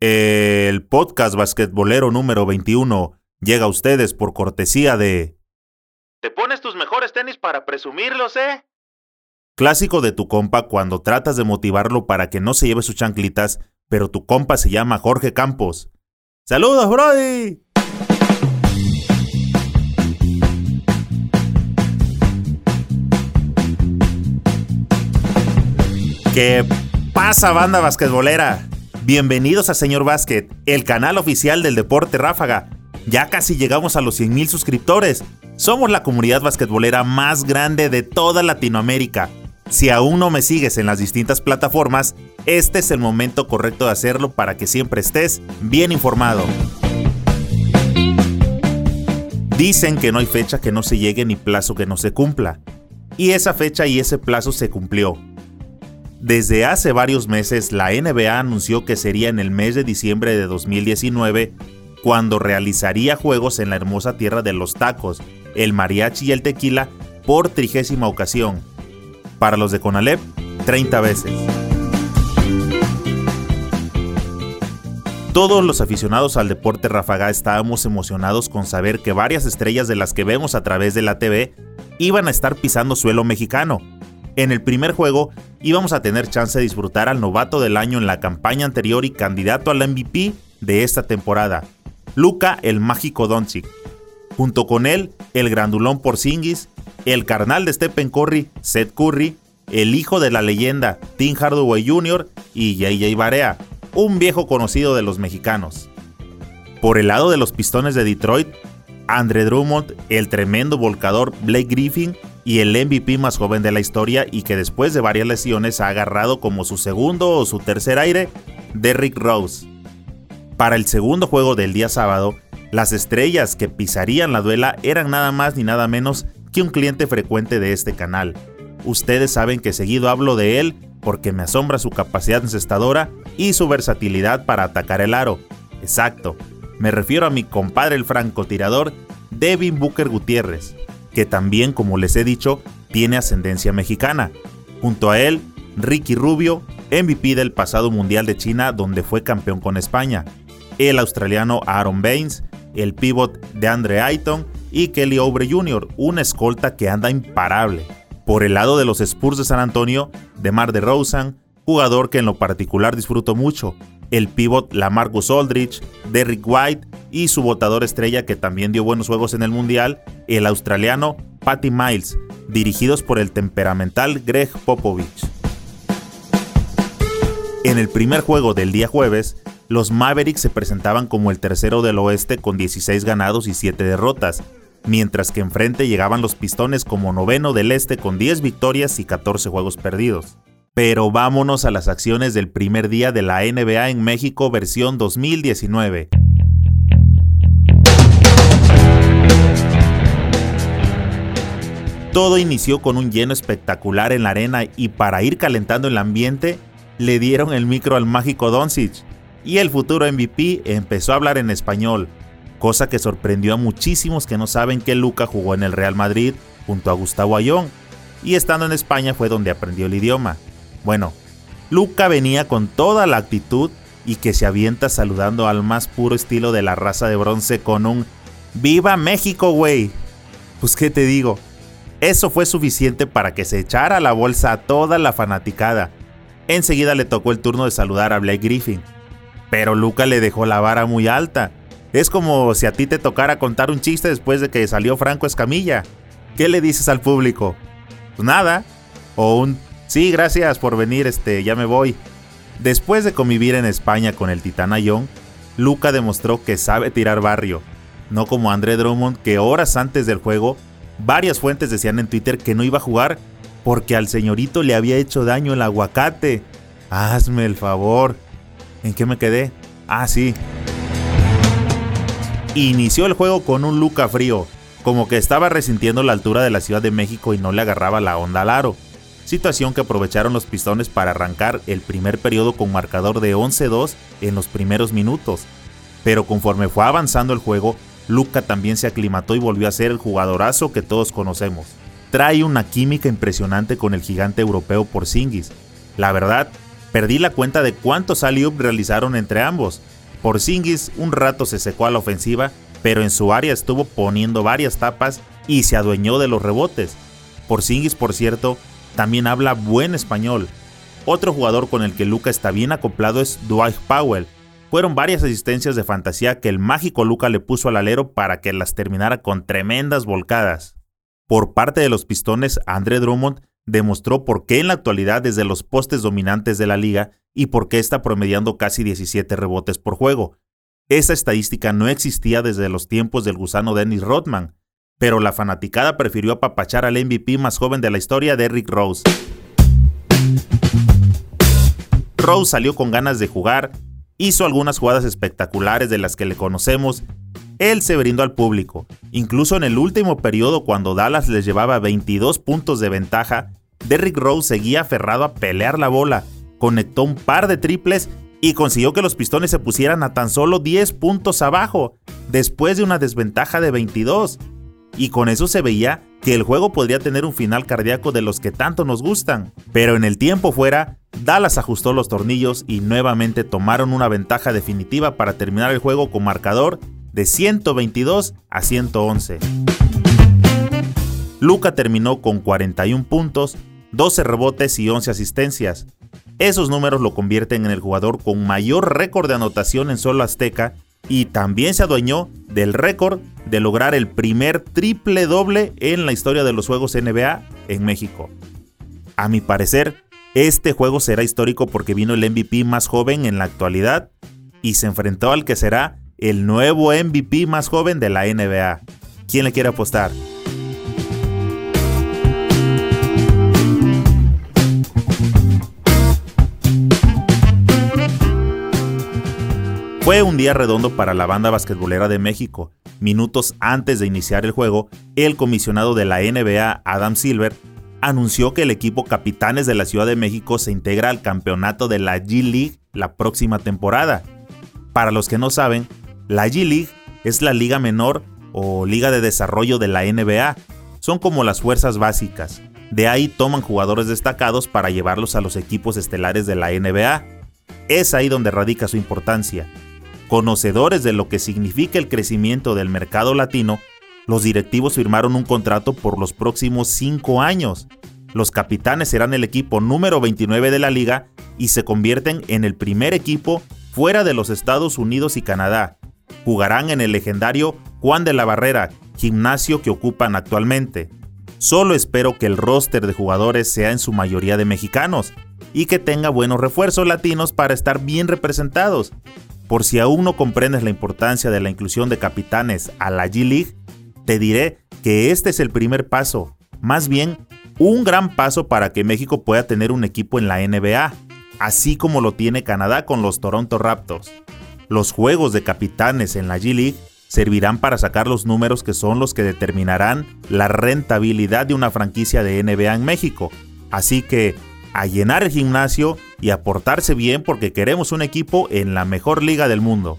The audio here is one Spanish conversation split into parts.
El podcast basquetbolero número 21 llega a ustedes por cortesía de... ¿Te pones tus mejores tenis para presumirlos, eh? Clásico de tu compa cuando tratas de motivarlo para que no se lleve sus chanclitas, pero tu compa se llama Jorge Campos. ¡Saludos, Brody! ¿Qué pasa, banda basquetbolera? Bienvenidos a Señor Básquet, el canal oficial del deporte ráfaga. Ya casi llegamos a los 100.000 suscriptores. Somos la comunidad basquetbolera más grande de toda Latinoamérica. Si aún no me sigues en las distintas plataformas, este es el momento correcto de hacerlo para que siempre estés bien informado. Dicen que no hay fecha que no se llegue ni plazo que no se cumpla. Y esa fecha y ese plazo se cumplió. Desde hace varios meses, la NBA anunció que sería en el mes de diciembre de 2019 cuando realizaría juegos en la hermosa tierra de los tacos, el mariachi y el tequila por trigésima ocasión. Para los de Conalep, 30 veces. Todos los aficionados al deporte ráfaga estábamos emocionados con saber que varias estrellas de las que vemos a través de la TV iban a estar pisando suelo mexicano en el primer juego íbamos a tener chance de disfrutar al novato del año en la campaña anterior y candidato al MVP de esta temporada, Luca el Mágico Doncic. Junto con él, el grandulón Porzingis, el carnal de Stephen Curry, Seth Curry, el hijo de la leyenda Tim Hardaway Jr. y JJ Barea, un viejo conocido de los mexicanos. Por el lado de los Pistones de Detroit, Andre Drummond, el tremendo volcador Blake Griffin y el MVP más joven de la historia y que después de varias lesiones ha agarrado como su segundo o su tercer aire, Derrick Rose. Para el segundo juego del día sábado, las estrellas que pisarían la duela eran nada más ni nada menos que un cliente frecuente de este canal. Ustedes saben que seguido hablo de él porque me asombra su capacidad encestadora y su versatilidad para atacar el aro. Exacto, me refiero a mi compadre el francotirador Devin Booker Gutiérrez, que también, como les he dicho, tiene ascendencia mexicana. Junto a él, Ricky Rubio, MVP del pasado Mundial de China donde fue campeón con España, el australiano Aaron Baines, el pivot de Andre Ayton y Kelly Oubre Jr., una escolta que anda imparable. Por el lado de los Spurs de San Antonio, de Mar de Rosen, jugador que en lo particular disfruto mucho, el pivot Lamarcus Aldridge, Derrick White y su votador estrella que también dio buenos juegos en el Mundial, el australiano Patty Miles, dirigidos por el temperamental Greg Popovich. En el primer juego del día jueves, los Mavericks se presentaban como el tercero del oeste con 16 ganados y 7 derrotas, mientras que enfrente llegaban los Pistones como noveno del este con 10 victorias y 14 juegos perdidos. Pero vámonos a las acciones del primer día de la NBA en México versión 2019. Todo inició con un lleno espectacular en la arena y para ir calentando el ambiente, le dieron el micro al mágico Doncic y el futuro MVP empezó a hablar en español, cosa que sorprendió a muchísimos que no saben que Luca jugó en el Real Madrid junto a Gustavo Ayón y estando en España fue donde aprendió el idioma. Bueno, Luca venía con toda la actitud y que se avienta saludando al más puro estilo de la raza de bronce con un ¡Viva México, güey! Pues qué te digo, eso fue suficiente para que se echara la bolsa a toda la fanaticada. Enseguida le tocó el turno de saludar a Blake Griffin. Pero Luca le dejó la vara muy alta. Es como si a ti te tocara contar un chiste después de que salió Franco Escamilla. ¿Qué le dices al público? Pues nada. O un Sí, gracias por venir, este, ya me voy. Después de convivir en España con el Titán Ayón, Luca demostró que sabe tirar barrio, no como André Drummond que horas antes del juego, varias fuentes decían en Twitter que no iba a jugar porque al señorito le había hecho daño el aguacate. Hazme el favor. ¿En qué me quedé? Ah, sí. Inició el juego con un Luca frío, como que estaba resintiendo la altura de la Ciudad de México y no le agarraba la onda al aro situación que aprovecharon los Pistones para arrancar el primer periodo con marcador de 11-2 en los primeros minutos. Pero conforme fue avanzando el juego, Luca también se aclimató y volvió a ser el jugadorazo que todos conocemos. Trae una química impresionante con el gigante europeo Porzingis. La verdad, Perdí la cuenta de cuántos alley realizaron entre ambos. Porzingis un rato se secó a la ofensiva, pero en su área estuvo poniendo varias tapas y se adueñó de los rebotes. Porzingis, por cierto, también habla buen español. Otro jugador con el que Luca está bien acoplado es Dwight Powell. Fueron varias asistencias de fantasía que el mágico Luca le puso al alero para que las terminara con tremendas volcadas. Por parte de los Pistones, Andre Drummond demostró por qué en la actualidad es de los postes dominantes de la liga y por qué está promediando casi 17 rebotes por juego. Esa estadística no existía desde los tiempos del gusano Dennis Rodman, pero la fanaticada prefirió apapachar al MVP más joven de la historia, Derrick Rose. Rose salió con ganas de jugar, hizo algunas jugadas espectaculares de las que le conocemos él se brindó al público. Incluso en el último periodo cuando Dallas les llevaba 22 puntos de ventaja, Derrick Rose seguía aferrado a pelear la bola, conectó un par de triples y consiguió que los pistones se pusieran a tan solo 10 puntos abajo, después de una desventaja de 22. Y con eso se veía que el juego podría tener un final cardíaco de los que tanto nos gustan. Pero en el tiempo fuera, Dallas ajustó los tornillos y nuevamente tomaron una ventaja definitiva para terminar el juego con marcador de 122 a 111. Luca terminó con 41 puntos, 12 rebotes y 11 asistencias. Esos números lo convierten en el jugador con mayor récord de anotación en solo Azteca y también se adueñó del récord de lograr el primer triple doble en la historia de los Juegos NBA en México. A mi parecer, este juego será histórico porque vino el MVP más joven en la actualidad y se enfrentó al que será el nuevo MVP más joven de la NBA. ¿Quién le quiere apostar? Fue un día redondo para la banda basquetbolera de México. Minutos antes de iniciar el juego, el comisionado de la NBA, Adam Silver, anunció que el equipo Capitanes de la Ciudad de México se integra al campeonato de la G League la próxima temporada. Para los que no saben, la G-League es la liga menor o liga de desarrollo de la NBA. Son como las fuerzas básicas. De ahí toman jugadores destacados para llevarlos a los equipos estelares de la NBA. Es ahí donde radica su importancia. Conocedores de lo que significa el crecimiento del mercado latino, los directivos firmaron un contrato por los próximos cinco años. Los capitanes serán el equipo número 29 de la liga y se convierten en el primer equipo fuera de los Estados Unidos y Canadá jugarán en el legendario Juan de la Barrera, gimnasio que ocupan actualmente. Solo espero que el roster de jugadores sea en su mayoría de mexicanos y que tenga buenos refuerzos latinos para estar bien representados. Por si aún no comprendes la importancia de la inclusión de capitanes a la G-League, te diré que este es el primer paso, más bien un gran paso para que México pueda tener un equipo en la NBA, así como lo tiene Canadá con los Toronto Raptors. Los juegos de capitanes en la G-League servirán para sacar los números que son los que determinarán la rentabilidad de una franquicia de NBA en México. Así que a llenar el gimnasio y a portarse bien porque queremos un equipo en la mejor liga del mundo.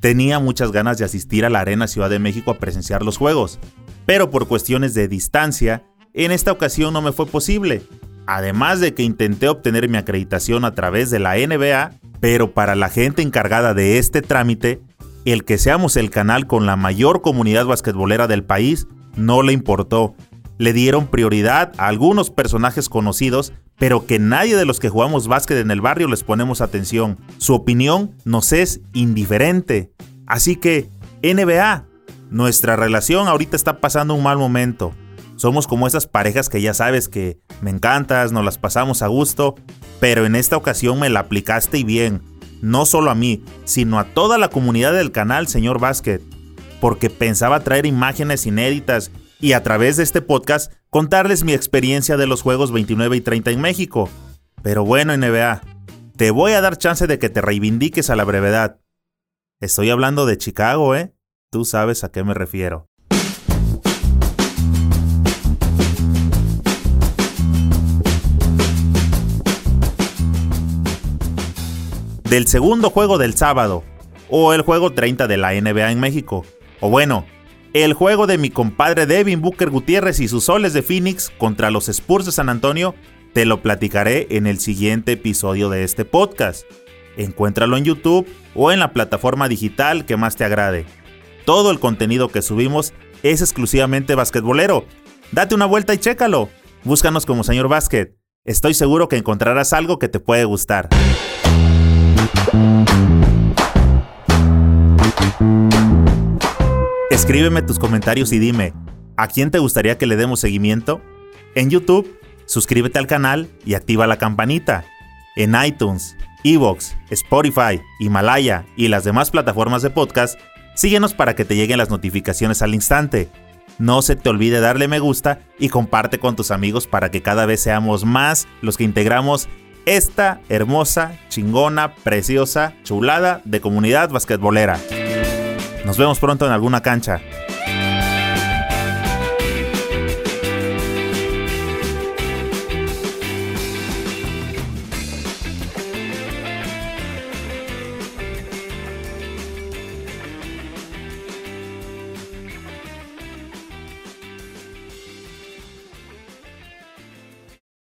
Tenía muchas ganas de asistir a la Arena Ciudad de México a presenciar los juegos, pero por cuestiones de distancia, en esta ocasión no me fue posible. Además de que intenté obtener mi acreditación a través de la NBA, pero para la gente encargada de este trámite, el que seamos el canal con la mayor comunidad basquetbolera del país no le importó. Le dieron prioridad a algunos personajes conocidos, pero que nadie de los que jugamos básquet en el barrio les ponemos atención. Su opinión nos es indiferente. Así que, NBA, nuestra relación ahorita está pasando un mal momento. Somos como esas parejas que ya sabes que me encantas, nos las pasamos a gusto, pero en esta ocasión me la aplicaste y bien. No solo a mí, sino a toda la comunidad del canal, señor Basket. Porque pensaba traer imágenes inéditas y a través de este podcast contarles mi experiencia de los juegos 29 y 30 en México. Pero bueno, NBA, te voy a dar chance de que te reivindiques a la brevedad. Estoy hablando de Chicago, ¿eh? Tú sabes a qué me refiero. del segundo juego del sábado, o el juego 30 de la NBA en México, o bueno, el juego de mi compadre Devin Booker Gutiérrez y sus soles de Phoenix contra los Spurs de San Antonio, Te lo platicaré en el siguiente episodio de este podcast. Encuéntralo en YouTube o en la plataforma digital que más te agrade. Todo el contenido que subimos es exclusivamente basquetbolero. Date una vuelta y chécalo. Búscanos como Señor Básquet. Estoy seguro que encontrarás algo que te puede gustar. Escríbeme tus comentarios y dime, ¿a quién te gustaría que le demos seguimiento? En YouTube, suscríbete al canal y activa la campanita. En iTunes, Evox, Spotify, Himalaya y las demás plataformas de podcast, síguenos para que te lleguen las notificaciones al instante. No se te olvide darle me gusta y comparte con tus amigos para que cada vez seamos más los que integramos esta hermosa, chingona, preciosa, chulada de comunidad basquetbolera. Nos vemos pronto en alguna cancha.